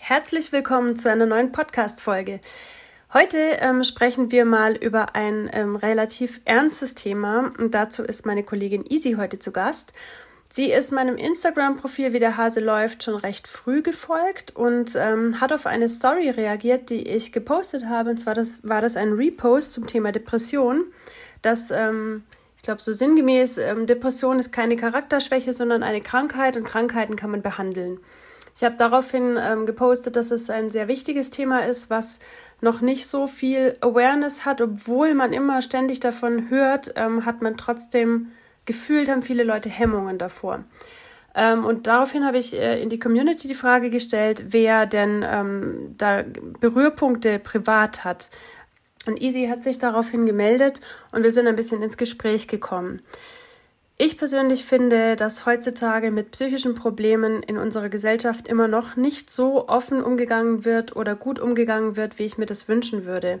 Herzlich willkommen zu einer neuen Podcast-Folge. Heute ähm, sprechen wir mal über ein ähm, relativ ernstes Thema und dazu ist meine Kollegin Easy heute zu Gast. Sie ist meinem Instagram-Profil, wie der Hase läuft, schon recht früh gefolgt und ähm, hat auf eine Story reagiert, die ich gepostet habe. Und zwar das, war das ein Repost zum Thema Depression, das ähm, ich glaube, so sinngemäß, ähm, Depression ist keine Charakterschwäche, sondern eine Krankheit und Krankheiten kann man behandeln. Ich habe daraufhin ähm, gepostet, dass es ein sehr wichtiges Thema ist, was noch nicht so viel Awareness hat, obwohl man immer ständig davon hört, ähm, hat man trotzdem gefühlt, haben viele Leute Hemmungen davor. Ähm, und daraufhin habe ich äh, in die Community die Frage gestellt, wer denn ähm, da Berührpunkte privat hat. Und Easy hat sich daraufhin gemeldet und wir sind ein bisschen ins Gespräch gekommen. Ich persönlich finde, dass heutzutage mit psychischen Problemen in unserer Gesellschaft immer noch nicht so offen umgegangen wird oder gut umgegangen wird, wie ich mir das wünschen würde.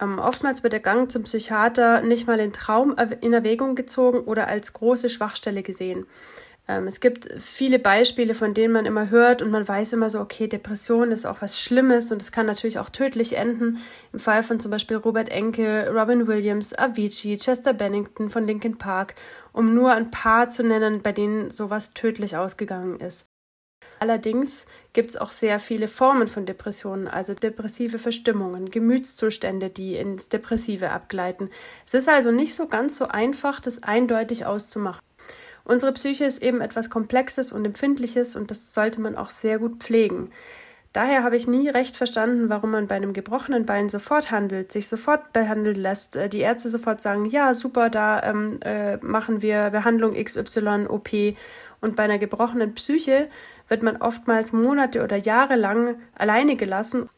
Ähm, oftmals wird der Gang zum Psychiater nicht mal in Traum in Erwägung gezogen oder als große Schwachstelle gesehen. Ähm, es gibt viele Beispiele, von denen man immer hört und man weiß immer so, okay, Depression ist auch was Schlimmes und es kann natürlich auch tödlich enden. Im Fall von zum Beispiel Robert Enke, Robin Williams, Avicii, Chester Bennington von Linkin Park, um nur ein paar zu nennen, bei denen sowas tödlich ausgegangen ist. Allerdings gibt es auch sehr viele Formen von Depressionen, also depressive Verstimmungen, Gemütszustände, die ins Depressive abgleiten. Es ist also nicht so ganz so einfach, das eindeutig auszumachen. Unsere Psyche ist eben etwas Komplexes und Empfindliches und das sollte man auch sehr gut pflegen. Daher habe ich nie recht verstanden, warum man bei einem gebrochenen Bein sofort handelt, sich sofort behandeln lässt, äh, die Ärzte sofort sagen, ja, super, da ähm, äh, machen wir Behandlung XY, OP. Und bei einer gebrochenen Psyche wird man oftmals Monate oder Jahre lang alleine gelassen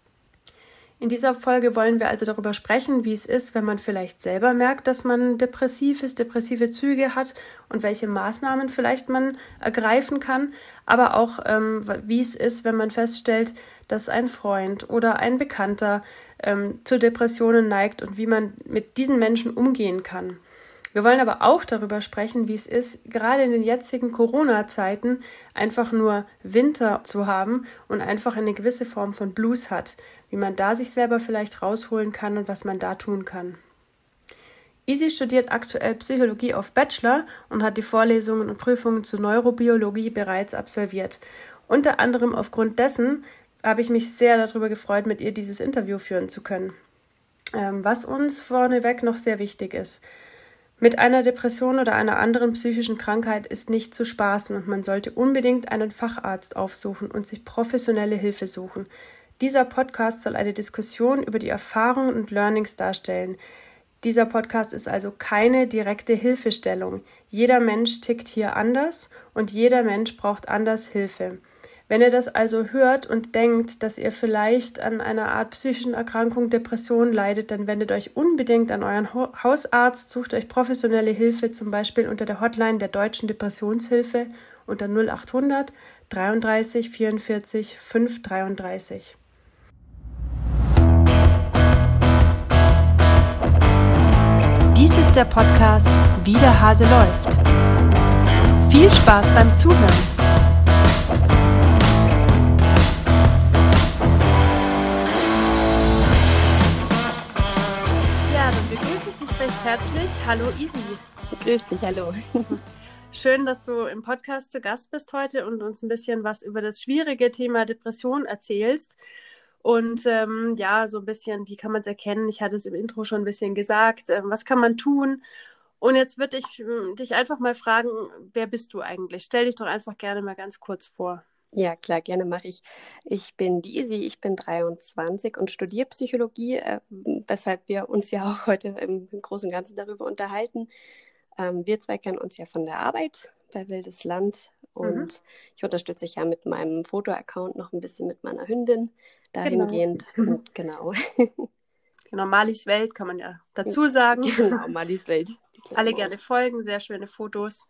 in dieser Folge wollen wir also darüber sprechen, wie es ist, wenn man vielleicht selber merkt, dass man depressiv ist, depressive Züge hat und welche Maßnahmen vielleicht man ergreifen kann, aber auch ähm, wie es ist, wenn man feststellt, dass ein Freund oder ein Bekannter ähm, zu Depressionen neigt und wie man mit diesen Menschen umgehen kann. Wir wollen aber auch darüber sprechen, wie es ist, gerade in den jetzigen Corona-Zeiten einfach nur Winter zu haben und einfach eine gewisse Form von Blues hat, wie man da sich selber vielleicht rausholen kann und was man da tun kann. Easy studiert aktuell Psychologie auf Bachelor und hat die Vorlesungen und Prüfungen zur Neurobiologie bereits absolviert. Unter anderem aufgrund dessen habe ich mich sehr darüber gefreut, mit ihr dieses Interview führen zu können. Ähm, was uns vorneweg noch sehr wichtig ist. Mit einer Depression oder einer anderen psychischen Krankheit ist nicht zu spaßen und man sollte unbedingt einen Facharzt aufsuchen und sich professionelle Hilfe suchen. Dieser Podcast soll eine Diskussion über die Erfahrungen und Learnings darstellen. Dieser Podcast ist also keine direkte Hilfestellung. Jeder Mensch tickt hier anders und jeder Mensch braucht anders Hilfe. Wenn ihr das also hört und denkt, dass ihr vielleicht an einer Art psychischen Erkrankung, Depression leidet, dann wendet euch unbedingt an euren Hausarzt, sucht euch professionelle Hilfe, zum Beispiel unter der Hotline der Deutschen Depressionshilfe unter 0800 33 44 533. Dies ist der Podcast Wie der Hase läuft. Viel Spaß beim Zuhören. Herzlich. Hallo Easy. Grüß dich, hallo. Schön, dass du im Podcast zu Gast bist heute und uns ein bisschen was über das schwierige Thema Depression erzählst. Und ähm, ja, so ein bisschen, wie kann man es erkennen? Ich hatte es im Intro schon ein bisschen gesagt. Ähm, was kann man tun? Und jetzt würde ich äh, dich einfach mal fragen, wer bist du eigentlich? Stell dich doch einfach gerne mal ganz kurz vor. Ja, klar, gerne mache ich. Ich bin die Isi, ich bin 23 und studiere Psychologie, äh, weshalb wir uns ja auch heute im, Großen und Ganzen darüber unterhalten. Ähm, wir zwei kennen uns ja von der Arbeit bei Wildes Land mhm. und mhm. ich unterstütze dich ja mit meinem Foto-Account noch ein bisschen mit meiner Hündin dahingehend. Genau. Und genau. genau, Malis Welt kann man ja dazu sagen. Genau, Malis Welt. Alle gerne folgen, sehr schöne Fotos.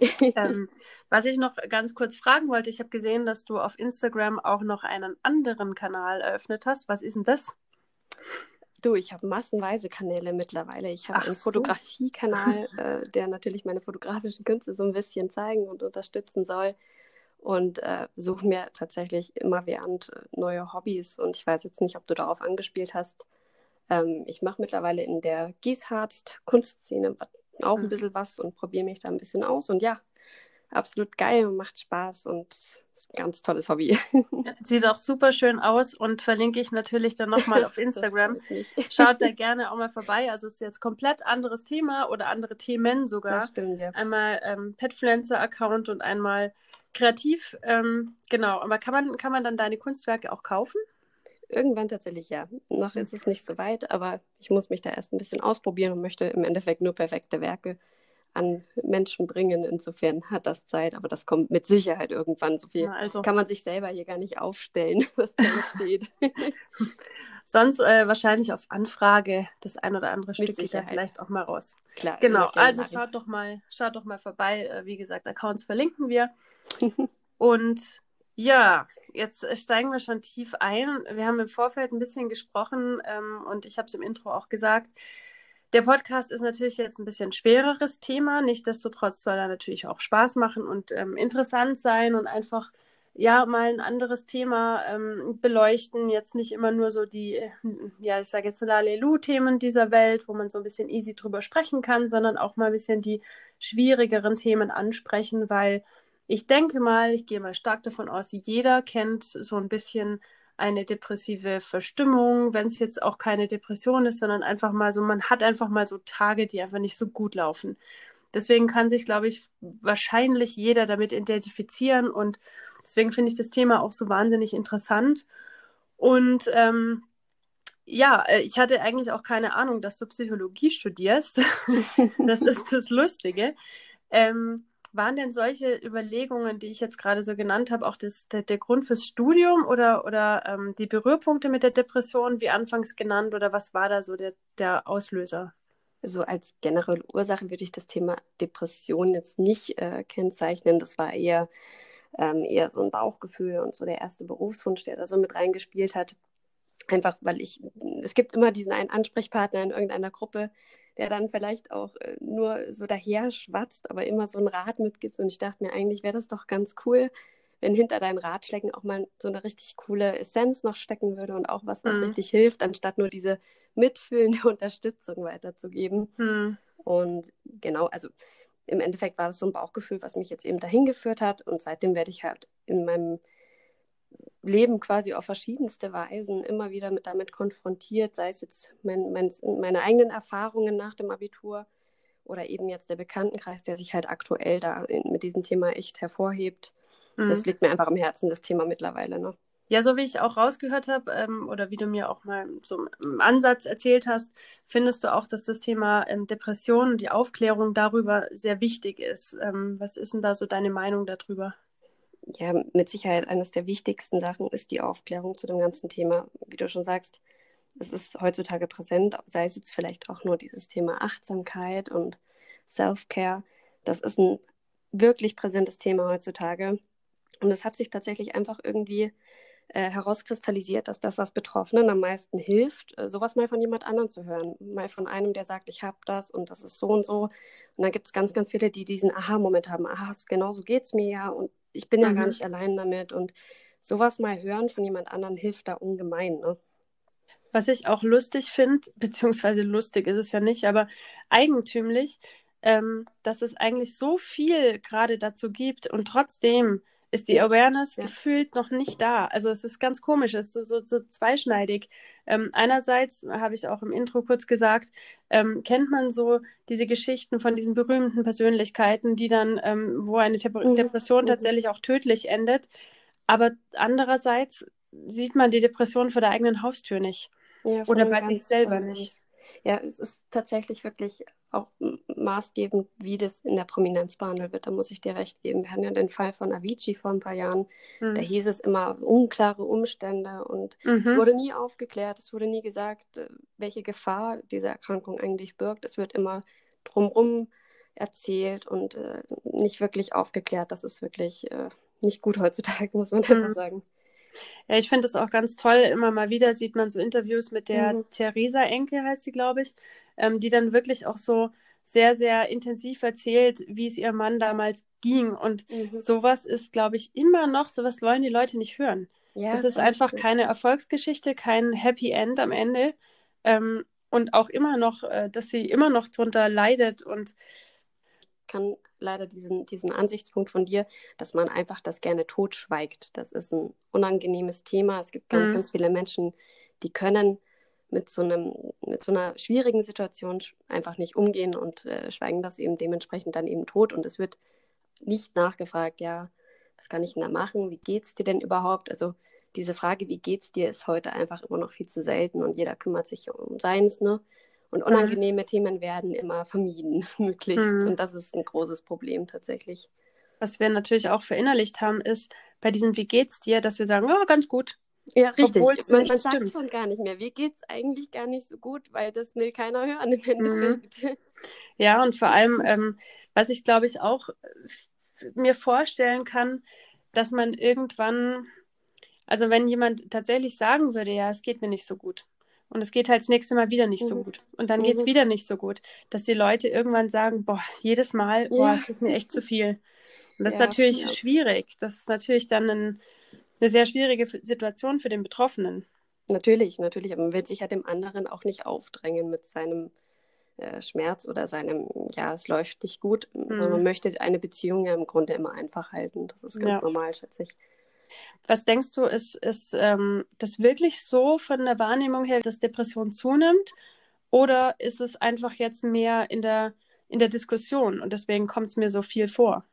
ähm, was ich noch ganz kurz fragen wollte, ich habe gesehen, dass du auf Instagram auch noch einen anderen Kanal eröffnet hast. Was ist denn das? Du, ich habe massenweise Kanäle mittlerweile. Ich habe einen so. Fotografiekanal, äh, der natürlich meine fotografischen Künste so ein bisschen zeigen und unterstützen soll. und äh, suche mir tatsächlich immer während äh, neue Hobbys. Und ich weiß jetzt nicht, ob du darauf angespielt hast. Ähm, ich mache mittlerweile in der Gießharzt Kunstszene auch ein mhm. bisschen was und probiere mich da ein bisschen aus. Und ja, absolut geil und macht Spaß und ganz tolles Hobby. Sieht auch super schön aus und verlinke ich natürlich dann nochmal auf Instagram. Schaut da gerne auch mal vorbei. Also es ist jetzt komplett anderes Thema oder andere Themen sogar. Das stimmt, ja. Einmal ähm, Petfluencer-Account und einmal kreativ. Ähm, genau, aber kann man, kann man dann deine Kunstwerke auch kaufen? Irgendwann tatsächlich ja. Noch ist es nicht so weit, aber ich muss mich da erst ein bisschen ausprobieren und möchte im Endeffekt nur perfekte Werke an Menschen bringen. Insofern hat das Zeit, aber das kommt mit Sicherheit irgendwann. So viel also. kann man sich selber hier gar nicht aufstellen, was da steht. Sonst äh, wahrscheinlich auf Anfrage das ein oder andere Stück geht ja vielleicht auch mal raus. Klar. Genau, also schaut doch mal, schaut doch mal vorbei. Äh, wie gesagt, Accounts verlinken wir. Und ja, jetzt steigen wir schon tief ein. Wir haben im Vorfeld ein bisschen gesprochen ähm, und ich habe es im Intro auch gesagt. Der Podcast ist natürlich jetzt ein bisschen schwereres Thema. Nichtsdestotrotz soll er natürlich auch Spaß machen und ähm, interessant sein und einfach ja mal ein anderes Thema ähm, beleuchten. Jetzt nicht immer nur so die, ja, ich sage jetzt Lalelu-Themen dieser Welt, wo man so ein bisschen easy drüber sprechen kann, sondern auch mal ein bisschen die schwierigeren Themen ansprechen, weil ich denke mal, ich gehe mal stark davon aus, jeder kennt so ein bisschen eine depressive Verstimmung, wenn es jetzt auch keine Depression ist, sondern einfach mal so, man hat einfach mal so Tage, die einfach nicht so gut laufen. Deswegen kann sich, glaube ich, wahrscheinlich jeder damit identifizieren und deswegen finde ich das Thema auch so wahnsinnig interessant. Und ähm, ja, äh, ich hatte eigentlich auch keine Ahnung, dass du Psychologie studierst. das ist das Lustige. Ähm, waren denn solche Überlegungen, die ich jetzt gerade so genannt habe, auch das, der, der Grund fürs Studium oder, oder ähm, die Berührpunkte mit der Depression, wie anfangs genannt, oder was war da so der, der Auslöser? So als generelle Ursache würde ich das Thema Depression jetzt nicht äh, kennzeichnen. Das war eher, ähm, eher so ein Bauchgefühl und so der erste Berufswunsch, der da so mit reingespielt hat. Einfach weil ich, es gibt immer diesen einen Ansprechpartner in irgendeiner Gruppe, der dann vielleicht auch äh, nur so daher schwatzt, aber immer so ein Rat mitgibt. Und ich dachte mir, eigentlich wäre das doch ganz cool, wenn hinter deinen Ratschlägen auch mal so eine richtig coole Essenz noch stecken würde und auch was, was mhm. richtig hilft, anstatt nur diese mitfühlende Unterstützung weiterzugeben. Mhm. Und genau, also im Endeffekt war das so ein Bauchgefühl, was mich jetzt eben dahin geführt hat. Und seitdem werde ich halt in meinem Leben quasi auf verschiedenste Weisen immer wieder mit damit konfrontiert, sei es jetzt mein, mein, meine eigenen Erfahrungen nach dem Abitur oder eben jetzt der Bekanntenkreis, der sich halt aktuell da in, mit diesem Thema echt hervorhebt. Mhm. Das liegt mir einfach am Herzen, das Thema mittlerweile. Ne? Ja, so wie ich auch rausgehört habe ähm, oder wie du mir auch mal so im Ansatz erzählt hast, findest du auch, dass das Thema ähm, Depression und die Aufklärung darüber sehr wichtig ist. Ähm, was ist denn da so deine Meinung darüber? Ja, mit Sicherheit eines der wichtigsten Sachen ist die Aufklärung zu dem ganzen Thema. Wie du schon sagst, es ist heutzutage präsent, sei es jetzt vielleicht auch nur dieses Thema Achtsamkeit und Self-Care. Das ist ein wirklich präsentes Thema heutzutage. Und es hat sich tatsächlich einfach irgendwie äh, herauskristallisiert, dass das, was Betroffenen am meisten hilft, äh, sowas mal von jemand anderem zu hören. Mal von einem, der sagt, ich habe das und das ist so und so. Und dann gibt es ganz, ganz viele, die diesen Aha-Moment haben. Aha, genau so geht es mir ja. Und ich bin mhm. ja gar mhm. nicht allein damit. Und sowas mal hören von jemand anderem hilft da ungemein. Ne? Was ich auch lustig finde, beziehungsweise lustig ist es ja nicht, aber eigentümlich, ähm, dass es eigentlich so viel gerade dazu gibt und trotzdem ist die Awareness ja. gefühlt noch nicht da. Also es ist ganz komisch, es ist so, so, so zweischneidig. Ähm, einerseits, habe ich auch im Intro kurz gesagt, ähm, kennt man so diese Geschichten von diesen berühmten Persönlichkeiten, die dann, ähm, wo eine Dep mhm. Depression mhm. tatsächlich auch tödlich endet. Aber andererseits sieht man die Depression vor der eigenen Haustür nicht. Ja, Oder bei sich selber nicht. Ja, es ist tatsächlich wirklich auch maßgebend, wie das in der Prominenz behandelt wird. Da muss ich dir recht geben. Wir hatten ja den Fall von Avicii vor ein paar Jahren. Mhm. Da hieß es immer unklare Umstände und mhm. es wurde nie aufgeklärt. Es wurde nie gesagt, äh, welche Gefahr diese Erkrankung eigentlich birgt. Es wird immer drumherum erzählt und äh, nicht wirklich aufgeklärt. Das ist wirklich äh, nicht gut heutzutage, muss man mhm. einfach sagen. Ja, ich finde es auch ganz toll. Immer mal wieder sieht man so Interviews mit der mhm. Theresa Enke, heißt sie, glaube ich, ähm, die dann wirklich auch so sehr, sehr intensiv erzählt, wie es ihrem Mann damals ging. Und mhm. sowas ist, glaube ich, immer noch, sowas wollen die Leute nicht hören. Ja, es ist einfach keine Erfolgsgeschichte, kein Happy End am Ende. Ähm, und auch immer noch, äh, dass sie immer noch drunter leidet und kann leider diesen, diesen Ansichtspunkt von dir, dass man einfach das gerne totschweigt. Das ist ein unangenehmes Thema. Es gibt ganz, mhm. ganz viele Menschen, die können mit so einem, mit so einer schwierigen Situation einfach nicht umgehen und äh, schweigen das eben dementsprechend dann eben tot. Und es wird nicht nachgefragt, ja, was kann ich denn da machen? Wie geht's dir denn überhaupt? Also diese Frage, wie geht's dir, ist heute einfach immer noch viel zu selten und jeder kümmert sich um seins, ne? Und unangenehme mhm. Themen werden immer vermieden, möglichst. Mhm. Und das ist ein großes Problem tatsächlich. Was wir natürlich auch verinnerlicht haben, ist bei diesem Wie geht's dir, dass wir sagen, oh, ganz gut. Ja, richtig. man, man sagt stimmt. schon gar nicht mehr. Wie geht's eigentlich gar nicht so gut, weil das will keiner hören im mhm. Endeffekt. Mhm. Ja, und vor allem, ähm, was ich glaube ich auch mir vorstellen kann, dass man irgendwann, also wenn jemand tatsächlich sagen würde, ja, es geht mir nicht so gut, und es geht halt das nächste Mal wieder nicht mhm. so gut. Und dann mhm. geht es wieder nicht so gut. Dass die Leute irgendwann sagen, boah, jedes Mal, boah, ja. es ist mir echt zu viel. Und das ja, ist natürlich ja. schwierig. Das ist natürlich dann ein, eine sehr schwierige Situation für den Betroffenen. Natürlich, natürlich. Aber man wird sich ja dem anderen auch nicht aufdrängen mit seinem äh, Schmerz oder seinem, ja, es läuft nicht gut, mhm. sondern man möchte eine Beziehung ja im Grunde immer einfach halten. Das ist ganz normal, schätze ich. Was denkst du, ist, ist ähm, das wirklich so von der Wahrnehmung her, dass Depression zunimmt? Oder ist es einfach jetzt mehr in der, in der Diskussion und deswegen kommt es mir so viel vor?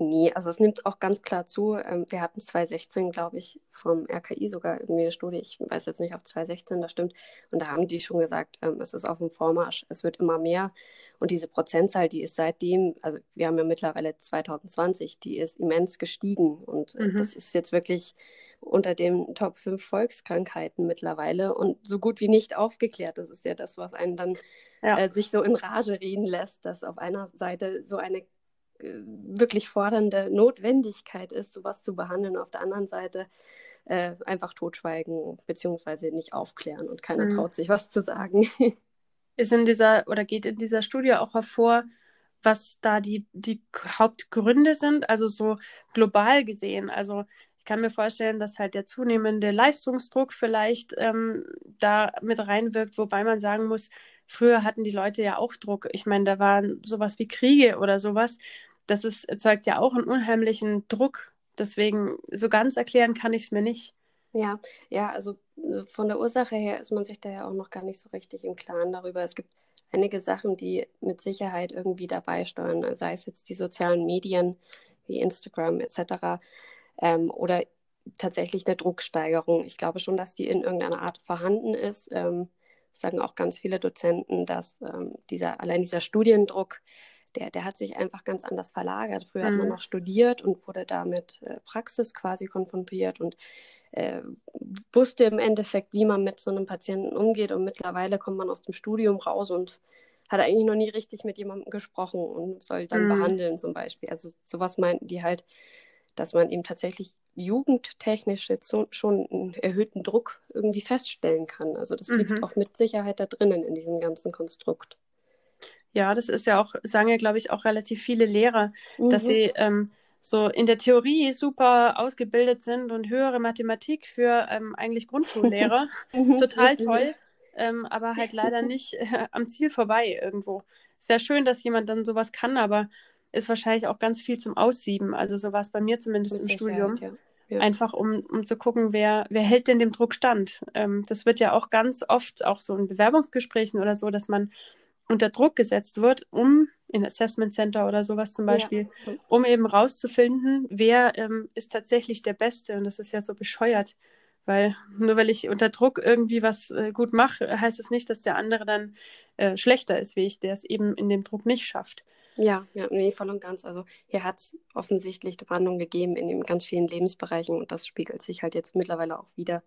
Nee, also es nimmt auch ganz klar zu. Ähm, wir hatten 2016, glaube ich, vom RKI sogar irgendwie eine Studie. Ich weiß jetzt nicht, ob 2016 das stimmt. Und da haben die schon gesagt, ähm, es ist auf dem Vormarsch. Es wird immer mehr. Und diese Prozentzahl, die ist seitdem, also wir haben ja mittlerweile 2020, die ist immens gestiegen. Und äh, mhm. das ist jetzt wirklich unter den Top 5 Volkskrankheiten mittlerweile und so gut wie nicht aufgeklärt. Das ist ja das, was einen dann ja. äh, sich so in Rage reden lässt, dass auf einer Seite so eine wirklich fordernde Notwendigkeit ist, sowas zu behandeln. Auf der anderen Seite äh, einfach totschweigen beziehungsweise nicht aufklären und keiner mhm. traut sich was zu sagen. Ist in dieser oder geht in dieser Studie auch hervor, was da die, die Hauptgründe sind, also so global gesehen. Also ich kann mir vorstellen, dass halt der zunehmende Leistungsdruck vielleicht ähm, da mit reinwirkt, wobei man sagen muss, früher hatten die Leute ja auch Druck. Ich meine, da waren sowas wie Kriege oder sowas das ist, erzeugt ja auch einen unheimlichen Druck. Deswegen, so ganz erklären kann ich es mir nicht. Ja, ja, also äh, von der Ursache her ist man sich da ja auch noch gar nicht so richtig im Klaren darüber. Es gibt einige Sachen, die mit Sicherheit irgendwie dabei steuern, sei es jetzt die sozialen Medien wie Instagram etc. Ähm, oder tatsächlich eine Drucksteigerung. Ich glaube schon, dass die in irgendeiner Art vorhanden ist. Ähm, sagen auch ganz viele Dozenten, dass ähm, dieser, allein dieser Studiendruck der, der hat sich einfach ganz anders verlagert. Früher mhm. hat man mhm. noch studiert und wurde damit äh, Praxis quasi konfrontiert und äh, wusste im Endeffekt, wie man mit so einem Patienten umgeht. Und mittlerweile kommt man aus dem Studium raus und hat eigentlich noch nie richtig mit jemandem gesprochen und soll dann mhm. behandeln zum Beispiel. Also sowas meinten die halt, dass man eben tatsächlich jugendtechnisch jetzt schon einen erhöhten Druck irgendwie feststellen kann. Also das mhm. liegt auch mit Sicherheit da drinnen in diesem ganzen Konstrukt. Ja, das ist ja auch, sagen ja, glaube ich, auch relativ viele Lehrer, mhm. dass sie ähm, so in der Theorie super ausgebildet sind und höhere Mathematik für ähm, eigentlich Grundschullehrer. Mhm. Total toll, ähm, aber halt leider nicht äh, am Ziel vorbei irgendwo. Sehr schön, dass jemand dann sowas kann, aber ist wahrscheinlich auch ganz viel zum Aussieben. Also so war es bei mir zumindest Mit im Studium. Ja. Ja. Einfach um, um zu gucken, wer, wer hält denn dem Druck stand. Ähm, das wird ja auch ganz oft, auch so in Bewerbungsgesprächen oder so, dass man unter Druck gesetzt wird, um in Assessment Center oder sowas zum Beispiel, ja. um eben rauszufinden, wer ähm, ist tatsächlich der Beste. Und das ist ja so bescheuert, weil nur weil ich unter Druck irgendwie was äh, gut mache, heißt es das nicht, dass der andere dann äh, schlechter ist wie ich, der es eben in dem Druck nicht schafft. Ja, ja, nee, voll und ganz. Also hier hat es offensichtlich Brandung gegeben in den ganz vielen Lebensbereichen und das spiegelt sich halt jetzt mittlerweile auch wieder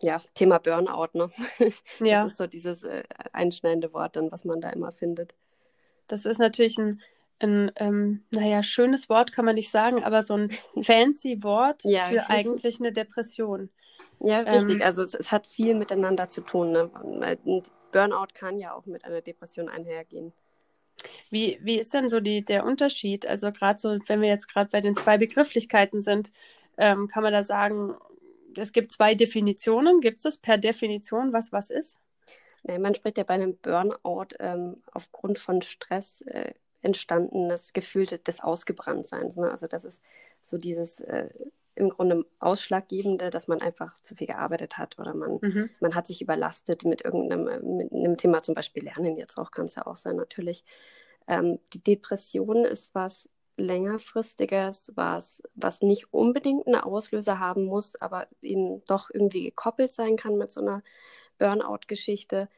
ja, Thema Burnout, ne? Ja. Das ist so dieses äh, einschneidende Wort dann, was man da immer findet. Das ist natürlich ein, ein ähm, naja, schönes Wort kann man nicht sagen, aber so ein fancy Wort ja. für eigentlich eine Depression. Ja, richtig. Ähm, also es, es, hat viel miteinander zu tun. Ne? Burnout kann ja auch mit einer Depression einhergehen. Wie, wie ist denn so die, der Unterschied? Also gerade so, wenn wir jetzt gerade bei den zwei Begrifflichkeiten sind, ähm, kann man da sagen, es gibt zwei Definitionen. Gibt es per Definition, was was ist? Nee, man spricht ja bei einem Burnout ähm, aufgrund von Stress äh, entstandenes Gefühl des Ausgebranntseins. Ne? Also das ist so dieses äh, im Grunde Ausschlaggebende, dass man einfach zu viel gearbeitet hat oder man, mhm. man hat sich überlastet mit irgendeinem äh, mit einem Thema, zum Beispiel Lernen jetzt auch, kann es ja auch sein natürlich. Ähm, die Depression ist was längerfristiges, was, was nicht unbedingt einen Auslöser haben muss, aber eben doch irgendwie gekoppelt sein kann mit so einer Burnout-Geschichte.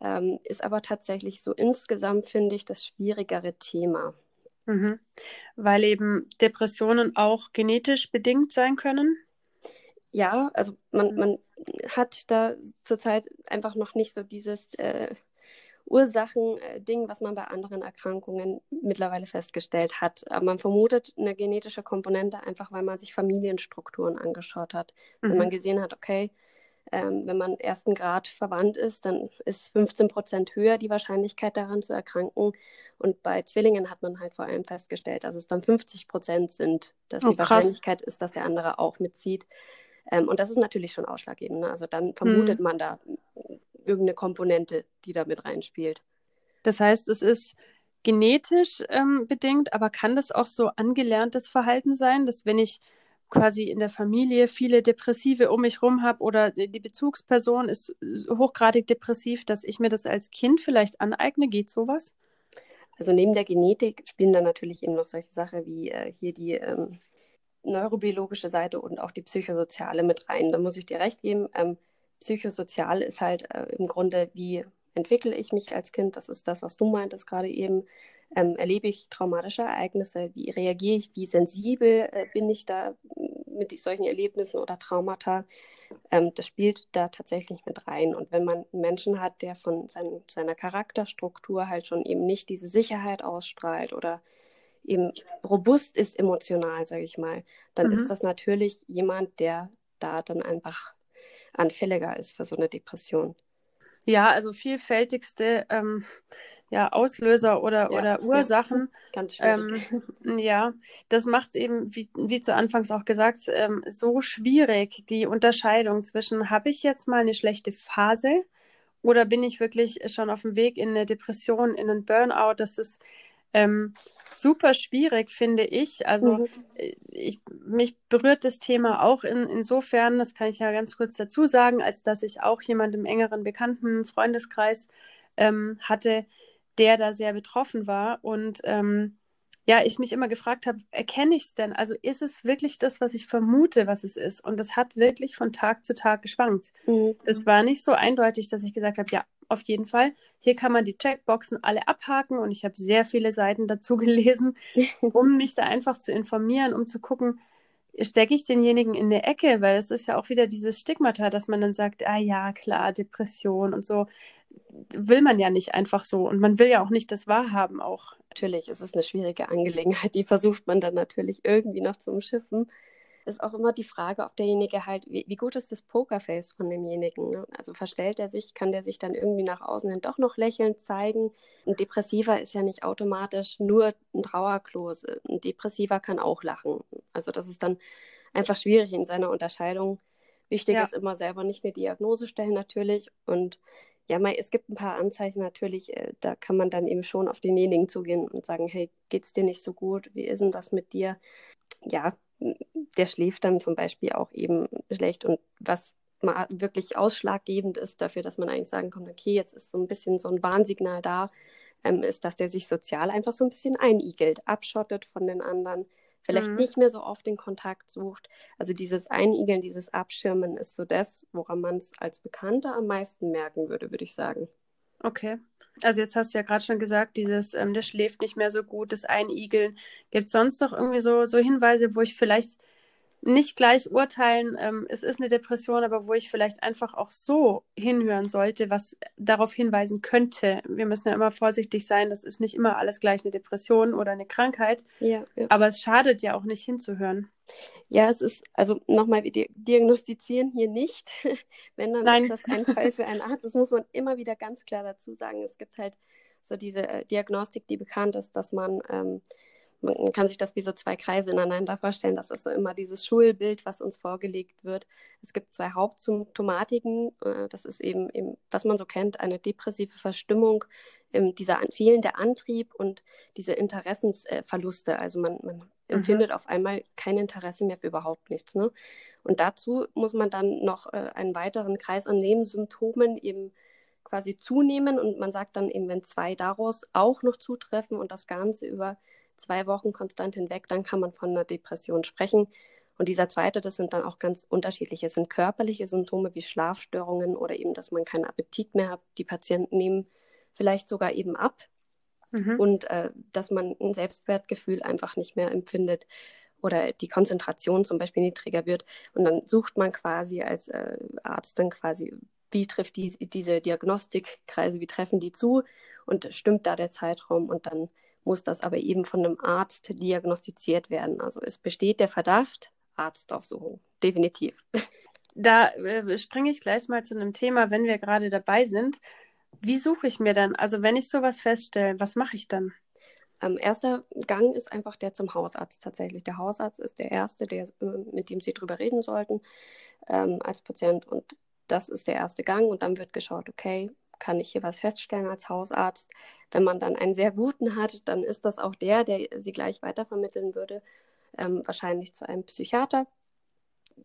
Ähm, ist aber tatsächlich so insgesamt, finde ich, das schwierigere Thema. Mhm. Weil eben Depressionen auch genetisch bedingt sein können? Ja, also man, mhm. man hat da zurzeit einfach noch nicht so dieses äh, Ursachen-Ding, was man bei anderen Erkrankungen mittlerweile festgestellt hat. Aber man vermutet eine genetische Komponente einfach, weil man sich Familienstrukturen angeschaut hat. Mhm. Wenn man gesehen hat, okay, ähm, wenn man ersten Grad verwandt ist, dann ist 15 Prozent höher die Wahrscheinlichkeit daran zu erkranken. Und bei Zwillingen hat man halt vor allem festgestellt, dass es dann 50 Prozent sind, dass oh, die Wahrscheinlichkeit ist, dass der andere auch mitzieht. Ähm, und das ist natürlich schon ausschlaggebend. Ne? Also dann vermutet hm. man da irgendeine Komponente, die da mit reinspielt. Das heißt, es ist genetisch ähm, bedingt, aber kann das auch so angelerntes Verhalten sein, dass wenn ich quasi in der Familie viele Depressive um mich rum habe oder die Bezugsperson ist hochgradig depressiv, dass ich mir das als Kind vielleicht aneigne? Geht sowas? Also neben der Genetik spielen dann natürlich eben noch solche Sachen wie äh, hier die ähm, neurobiologische Seite und auch die psychosoziale mit rein. Da muss ich dir recht geben. Ähm, psychosozial ist halt äh, im Grunde, wie entwickle ich mich als Kind? Das ist das, was du meintest gerade eben. Ähm, erlebe ich traumatische Ereignisse? Wie reagiere ich? Wie sensibel äh, bin ich da mit solchen Erlebnissen oder Traumata? Ähm, das spielt da tatsächlich mit rein. Und wenn man einen Menschen hat, der von sein, seiner Charakterstruktur halt schon eben nicht diese Sicherheit ausstrahlt oder eben robust ist emotional, sage ich mal, dann mhm. ist das natürlich jemand, der da dann einfach anfälliger ist für so eine Depression. Ja, also vielfältigste ähm, ja, Auslöser oder, ja, oder Ursachen. Ja, ganz schwierig. Ähm, ja, das macht es eben, wie, wie zu Anfangs auch gesagt, ähm, so schwierig, die Unterscheidung zwischen, habe ich jetzt mal eine schlechte Phase oder bin ich wirklich schon auf dem Weg in eine Depression, in einen Burnout? Das ist ähm, super schwierig, finde ich. Also mhm. Äh, ich, mich berührt das Thema auch in, insofern, das kann ich ja ganz kurz dazu sagen, als dass ich auch jemand im engeren bekannten Freundeskreis ähm, hatte, der da sehr betroffen war. Und ähm, ja, ich mich immer gefragt habe, erkenne ich es denn? Also ist es wirklich das, was ich vermute, was es ist? Und das hat wirklich von Tag zu Tag geschwankt. Mhm. Das war nicht so eindeutig, dass ich gesagt habe, ja, auf jeden Fall. Hier kann man die Checkboxen alle abhaken und ich habe sehr viele Seiten dazu gelesen, um mich da einfach zu informieren, um zu gucken, stecke ich denjenigen in der Ecke, weil es ist ja auch wieder dieses Stigmata, dass man dann sagt, ah ja, klar, Depression und so. Will man ja nicht einfach so und man will ja auch nicht das wahrhaben auch. Natürlich, es ist eine schwierige Angelegenheit, die versucht man dann natürlich irgendwie noch zu umschiffen ist auch immer die Frage, ob derjenige halt, wie, wie gut ist das Pokerface von demjenigen? Ne? Also verstellt er sich, kann der sich dann irgendwie nach außen hin doch noch lächelnd zeigen? Ein Depressiver ist ja nicht automatisch nur ein Trauerklose. Ein Depressiver kann auch lachen. Also das ist dann einfach schwierig in seiner Unterscheidung. Wichtig ja. ist immer selber nicht eine Diagnose stellen natürlich und ja, es gibt ein paar Anzeichen natürlich, äh, da kann man dann eben schon auf denjenigen zugehen und sagen, hey, geht's dir nicht so gut? Wie ist denn das mit dir? Ja, der schläft dann zum Beispiel auch eben schlecht und was mal wirklich ausschlaggebend ist dafür, dass man eigentlich sagen kann, okay, jetzt ist so ein bisschen so ein Warnsignal da, ähm, ist, dass der sich sozial einfach so ein bisschen einigelt, abschottet von den anderen, vielleicht mhm. nicht mehr so oft den Kontakt sucht. Also dieses Einigeln, dieses Abschirmen ist so das, woran man es als Bekannter am meisten merken würde, würde ich sagen. Okay. Also jetzt hast du ja gerade schon gesagt, dieses, ähm, der schläft nicht mehr so gut, das Einigeln. Gibt es sonst noch irgendwie so, so Hinweise, wo ich vielleicht nicht gleich urteilen, ähm, es ist eine Depression, aber wo ich vielleicht einfach auch so hinhören sollte, was darauf hinweisen könnte. Wir müssen ja immer vorsichtig sein, das ist nicht immer alles gleich eine Depression oder eine Krankheit. Ja, ja. Aber es schadet ja auch nicht hinzuhören. Ja, es ist, also nochmal, wir diagnostizieren hier nicht. Wenn, dann Nein. ist das ein Fall für einen Arzt. Das muss man immer wieder ganz klar dazu sagen. Es gibt halt so diese äh, Diagnostik, die bekannt ist, dass man ähm, man kann sich das wie so zwei Kreise ineinander vorstellen. Das ist so immer dieses Schulbild, was uns vorgelegt wird. Es gibt zwei Hauptsymptomatiken. Äh, das ist eben, eben, was man so kennt, eine depressive Verstimmung, ähm, dieser fehlende Antrieb und diese Interessensverluste. Also man, man mhm. empfindet auf einmal kein Interesse mehr für überhaupt nichts. Ne? Und dazu muss man dann noch äh, einen weiteren Kreis an Nebensymptomen eben quasi zunehmen und man sagt dann eben, wenn zwei daraus auch noch zutreffen und das Ganze über zwei Wochen konstant hinweg, dann kann man von einer Depression sprechen. Und dieser zweite, das sind dann auch ganz unterschiedliche. Es sind körperliche Symptome wie Schlafstörungen oder eben, dass man keinen Appetit mehr hat. Die Patienten nehmen vielleicht sogar eben ab mhm. und äh, dass man ein Selbstwertgefühl einfach nicht mehr empfindet oder die Konzentration zum Beispiel niedriger wird. Und dann sucht man quasi als äh, Arzt dann quasi, wie trifft die, diese Diagnostikkreise, wie treffen die zu und stimmt da der Zeitraum und dann muss das aber eben von einem Arzt diagnostiziert werden. Also es besteht der Verdacht, Arztaufsuchung, definitiv. Da äh, springe ich gleich mal zu einem Thema, wenn wir gerade dabei sind. Wie suche ich mir dann? Also wenn ich sowas feststelle, was mache ich dann? Ähm, erster Gang ist einfach der zum Hausarzt tatsächlich. Der Hausarzt ist der Erste, der, äh, mit dem Sie drüber reden sollten ähm, als Patient. Und das ist der erste Gang. Und dann wird geschaut, okay, kann ich hier was feststellen als Hausarzt. Wenn man dann einen sehr guten hat, dann ist das auch der, der sie gleich weitervermitteln würde, ähm, wahrscheinlich zu einem Psychiater.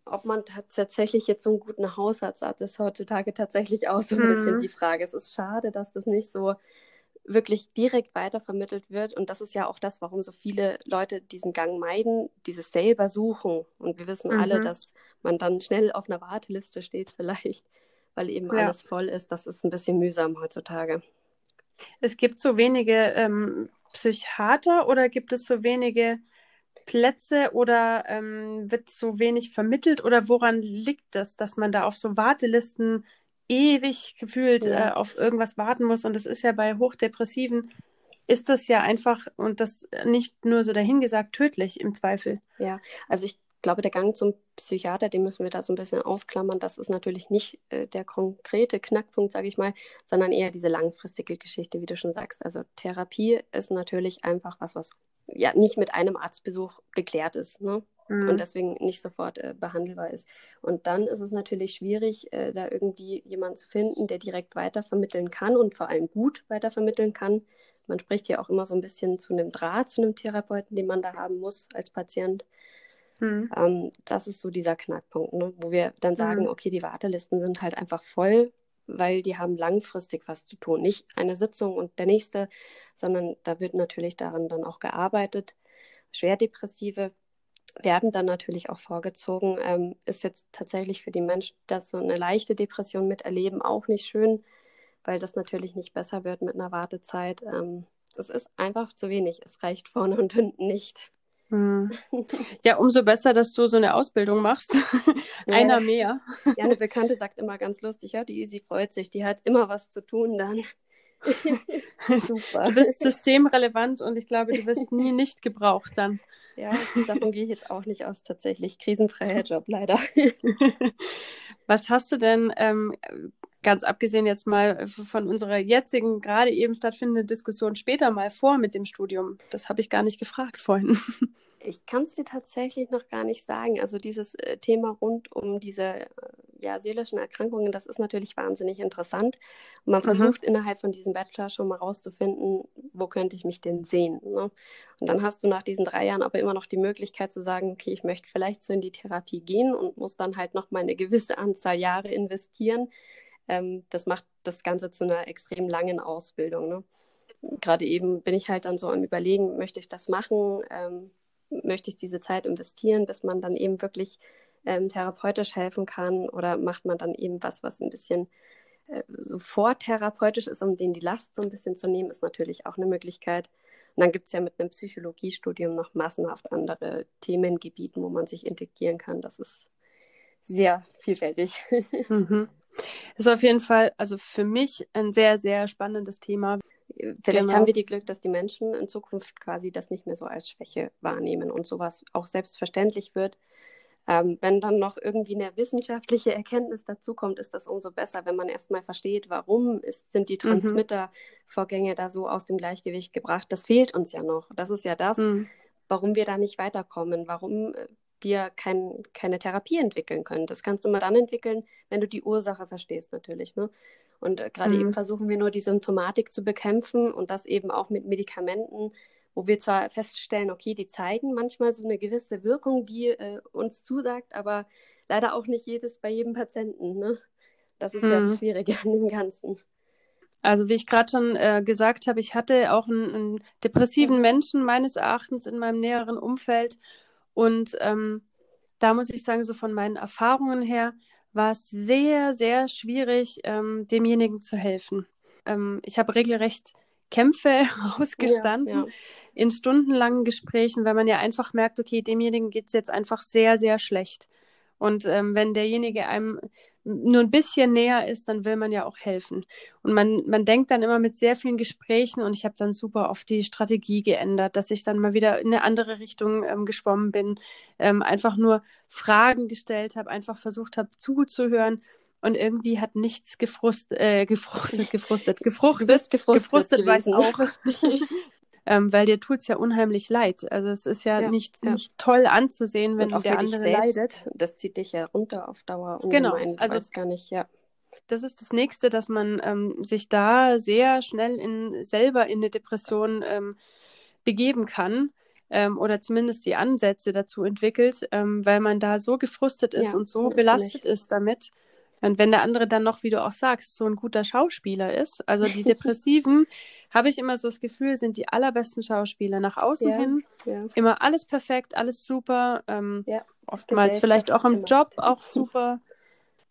Ob man tatsächlich jetzt so einen guten Hausarzt hat, ist heutzutage tatsächlich auch so ein mhm. bisschen die Frage. Es ist schade, dass das nicht so wirklich direkt weitervermittelt wird. Und das ist ja auch das, warum so viele Leute diesen Gang meiden, dieses selber suchen. Und wir wissen mhm. alle, dass man dann schnell auf einer Warteliste steht vielleicht weil eben ja. alles voll ist. Das ist ein bisschen mühsam heutzutage. Es gibt so wenige ähm, Psychiater oder gibt es so wenige Plätze oder ähm, wird so wenig vermittelt oder woran liegt das, dass man da auf so Wartelisten ewig gefühlt ja. äh, auf irgendwas warten muss und das ist ja bei Hochdepressiven ist das ja einfach und das nicht nur so dahingesagt tödlich im Zweifel. Ja, also ich glaube, der Gang zum Psychiater, den müssen wir da so ein bisschen ausklammern. Das ist natürlich nicht äh, der konkrete Knackpunkt, sage ich mal, sondern eher diese langfristige Geschichte, wie du schon sagst. Also Therapie ist natürlich einfach was, was ja nicht mit einem Arztbesuch geklärt ist. Ne? Mhm. Und deswegen nicht sofort äh, behandelbar ist. Und dann ist es natürlich schwierig, äh, da irgendwie jemanden zu finden, der direkt weitervermitteln kann und vor allem gut weitervermitteln kann. Man spricht ja auch immer so ein bisschen zu einem Draht, zu einem Therapeuten, den man da haben muss als Patient. Mhm. Ähm, das ist so dieser Knackpunkt, ne? wo wir dann sagen, mhm. okay, die Wartelisten sind halt einfach voll, weil die haben langfristig was zu tun. Nicht eine Sitzung und der nächste, sondern da wird natürlich daran dann auch gearbeitet. Schwerdepressive werden dann natürlich auch vorgezogen. Ähm, ist jetzt tatsächlich für die Menschen, dass so eine leichte Depression miterleben, auch nicht schön, weil das natürlich nicht besser wird mit einer Wartezeit. Ähm, es ist einfach zu wenig. Es reicht vorne und hinten nicht. Hm. Ja, umso besser, dass du so eine Ausbildung machst. Einer mehr. Ja, eine Bekannte sagt immer ganz lustig, ja, die Easy freut sich, die hat immer was zu tun dann. Super. Du bist systemrelevant und ich glaube, du wirst nie nicht gebraucht dann. Ja, davon gehe ich jetzt auch nicht aus, tatsächlich. Krisenfreier Job, leider. Was hast du denn, ähm, ganz abgesehen jetzt mal von unserer jetzigen, gerade eben stattfindenden Diskussion, später mal vor mit dem Studium? Das habe ich gar nicht gefragt vorhin. Ich kann es dir tatsächlich noch gar nicht sagen. Also dieses äh, Thema rund um diese äh, ja, seelischen Erkrankungen, das ist natürlich wahnsinnig interessant. Und man mhm. versucht innerhalb von diesem Bachelor schon mal rauszufinden, wo könnte ich mich denn sehen. Ne? Und dann hast du nach diesen drei Jahren aber immer noch die Möglichkeit zu sagen, okay, ich möchte vielleicht so in die Therapie gehen und muss dann halt noch mal eine gewisse Anzahl Jahre investieren. Ähm, das macht das Ganze zu einer extrem langen Ausbildung. Ne? Gerade eben bin ich halt dann so am Überlegen, möchte ich das machen? Ähm, möchte ich diese Zeit investieren, bis man dann eben wirklich ähm, therapeutisch helfen kann oder macht man dann eben was, was ein bisschen äh, so vortherapeutisch ist, um denen die Last so ein bisschen zu nehmen, ist natürlich auch eine Möglichkeit. Und dann gibt es ja mit einem Psychologiestudium noch massenhaft andere Themengebieten, wo man sich integrieren kann. Das ist sehr vielfältig. Mhm. Ist auf jeden Fall, also für mich ein sehr, sehr spannendes Thema. Vielleicht genau. haben wir die Glück, dass die Menschen in Zukunft quasi das nicht mehr so als Schwäche wahrnehmen und sowas auch selbstverständlich wird. Ähm, wenn dann noch irgendwie eine wissenschaftliche Erkenntnis dazukommt, ist das umso besser, wenn man erstmal versteht, warum ist, sind die mhm. Transmittervorgänge da so aus dem Gleichgewicht gebracht. Das fehlt uns ja noch. Das ist ja das, mhm. warum wir da nicht weiterkommen, warum wir kein, keine Therapie entwickeln können. Das kannst du immer dann entwickeln, wenn du die Ursache verstehst, natürlich. Ne? Und äh, gerade mhm. eben versuchen wir nur die Symptomatik zu bekämpfen und das eben auch mit Medikamenten, wo wir zwar feststellen, okay, die zeigen manchmal so eine gewisse Wirkung, die äh, uns zusagt, aber leider auch nicht jedes bei jedem Patienten. Ne? Das ist mhm. ja das mhm. Schwierige an dem Ganzen. Also wie ich gerade schon äh, gesagt habe, ich hatte auch einen, einen depressiven. Menschen meines Erachtens in meinem näheren Umfeld und ähm, da muss ich sagen, so von meinen Erfahrungen her war es sehr, sehr schwierig, ähm, demjenigen zu helfen. Ähm, ich habe regelrecht Kämpfe ausgestanden ja, ja. in stundenlangen Gesprächen, weil man ja einfach merkt, okay, demjenigen geht es jetzt einfach sehr, sehr schlecht. Und ähm, wenn derjenige einem nur ein bisschen näher ist, dann will man ja auch helfen. Und man, man denkt dann immer mit sehr vielen Gesprächen und ich habe dann super oft die Strategie geändert, dass ich dann mal wieder in eine andere Richtung ähm, geschwommen bin, ähm, einfach nur Fragen gestellt habe, einfach versucht habe zuzuhören und irgendwie hat nichts gefrust, äh, gefrustet, gefrustet, gefruchtet. gefrustet, gefrustet weiß auch. ähm, weil dir tut es ja unheimlich leid. Also es ist ja, ja nicht, ja. nicht toll anzusehen, wenn der andere selbst, leidet. Das zieht dich ja runter auf Dauer. Genau, also weiß gar nicht, ja. Das ist das Nächste, dass man ähm, sich da sehr schnell in, selber in eine Depression ähm, begeben kann ähm, oder zumindest die Ansätze dazu entwickelt, ähm, weil man da so gefrustet ist ja, und so belastet ist damit. Und wenn der andere dann noch, wie du auch sagst, so ein guter Schauspieler ist, also die Depressiven, habe ich immer so das Gefühl, sind die allerbesten Schauspieler nach außen ja, hin. Ja. Immer alles perfekt, alles super. Ähm, ja, oftmals vielleicht auch im Job auch super.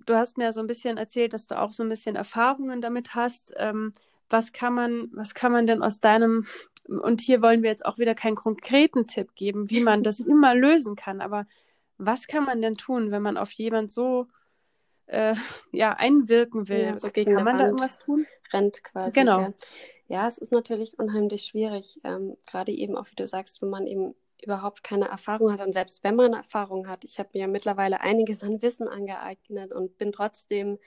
Du hast mir so ein bisschen erzählt, dass du auch so ein bisschen Erfahrungen damit hast. Ähm, was kann man, was kann man denn aus deinem, und hier wollen wir jetzt auch wieder keinen konkreten Tipp geben, wie man das immer lösen kann, aber was kann man denn tun, wenn man auf jemand so äh, ja, einwirken will. Ja, so gegen Kann man Wand da irgendwas tun? Rennt quasi. Genau. Ja. ja, es ist natürlich unheimlich schwierig, ähm, gerade eben auch, wie du sagst, wenn man eben überhaupt keine Erfahrung hat und selbst wenn man Erfahrung hat, ich habe mir ja mittlerweile einiges an Wissen angeeignet und bin trotzdem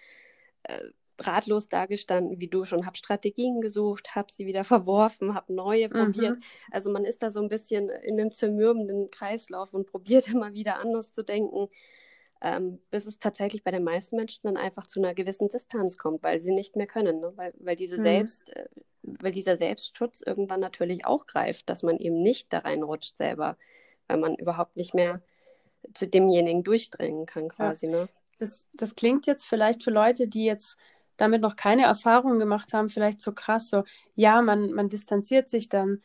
äh, ratlos dagestanden, wie du schon, habe Strategien gesucht, habe sie wieder verworfen, habe neue mhm. probiert. Also man ist da so ein bisschen in einem zermürbenden Kreislauf und probiert immer wieder anders zu denken ähm, bis es tatsächlich bei den meisten Menschen dann einfach zu einer gewissen Distanz kommt, weil sie nicht mehr können, ne? weil, weil, diese mhm. Selbst, äh, weil dieser Selbstschutz irgendwann natürlich auch greift, dass man eben nicht da reinrutscht selber, weil man überhaupt nicht mehr zu demjenigen durchdringen kann quasi. Ja. Ne? Das, das klingt jetzt vielleicht für Leute, die jetzt damit noch keine Erfahrung gemacht haben, vielleicht so krass, so, ja, man, man distanziert sich dann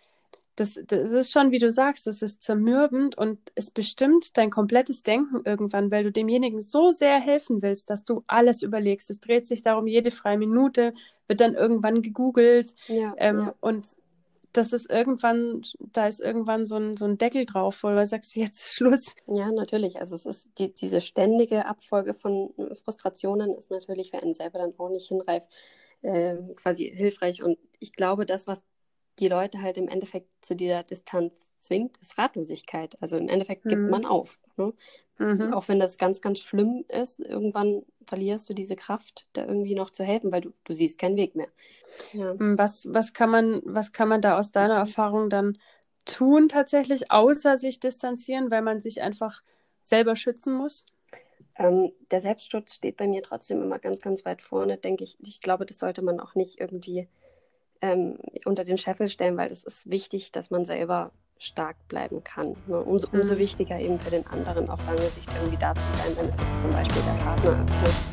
das, das ist schon, wie du sagst, das ist zermürbend und es bestimmt dein komplettes Denken irgendwann, weil du demjenigen so sehr helfen willst, dass du alles überlegst. Es dreht sich darum, jede freie Minute wird dann irgendwann gegoogelt. Ja, ähm, ja. Und das ist irgendwann, da ist irgendwann so ein, so ein Deckel drauf, wo du sagst, jetzt ist Schluss. Ja, natürlich. Also es ist die, diese ständige Abfolge von Frustrationen ist natürlich für einen selber dann auch nicht hinreif, äh, quasi hilfreich. Und ich glaube, das, was die Leute halt im Endeffekt zu dieser Distanz zwingt, ist Ratlosigkeit. Also im Endeffekt mhm. gibt man auf. Ne? Mhm. Auch wenn das ganz, ganz schlimm ist, irgendwann verlierst du diese Kraft, da irgendwie noch zu helfen, weil du, du siehst keinen Weg mehr. Ja. Mhm, was, was, kann man, was kann man da aus deiner Erfahrung dann tun tatsächlich, außer sich distanzieren, weil man sich einfach selber schützen muss? Ähm, der Selbstschutz steht bei mir trotzdem immer ganz, ganz weit vorne, denke ich. Ich glaube, das sollte man auch nicht irgendwie ähm, unter den Scheffel stellen, weil es ist wichtig, dass man selber stark bleiben kann. Ne? Umso, umso mhm. wichtiger eben für den anderen auf lange Sicht irgendwie da zu sein, wenn es jetzt zum Beispiel der Partner ist. Ne?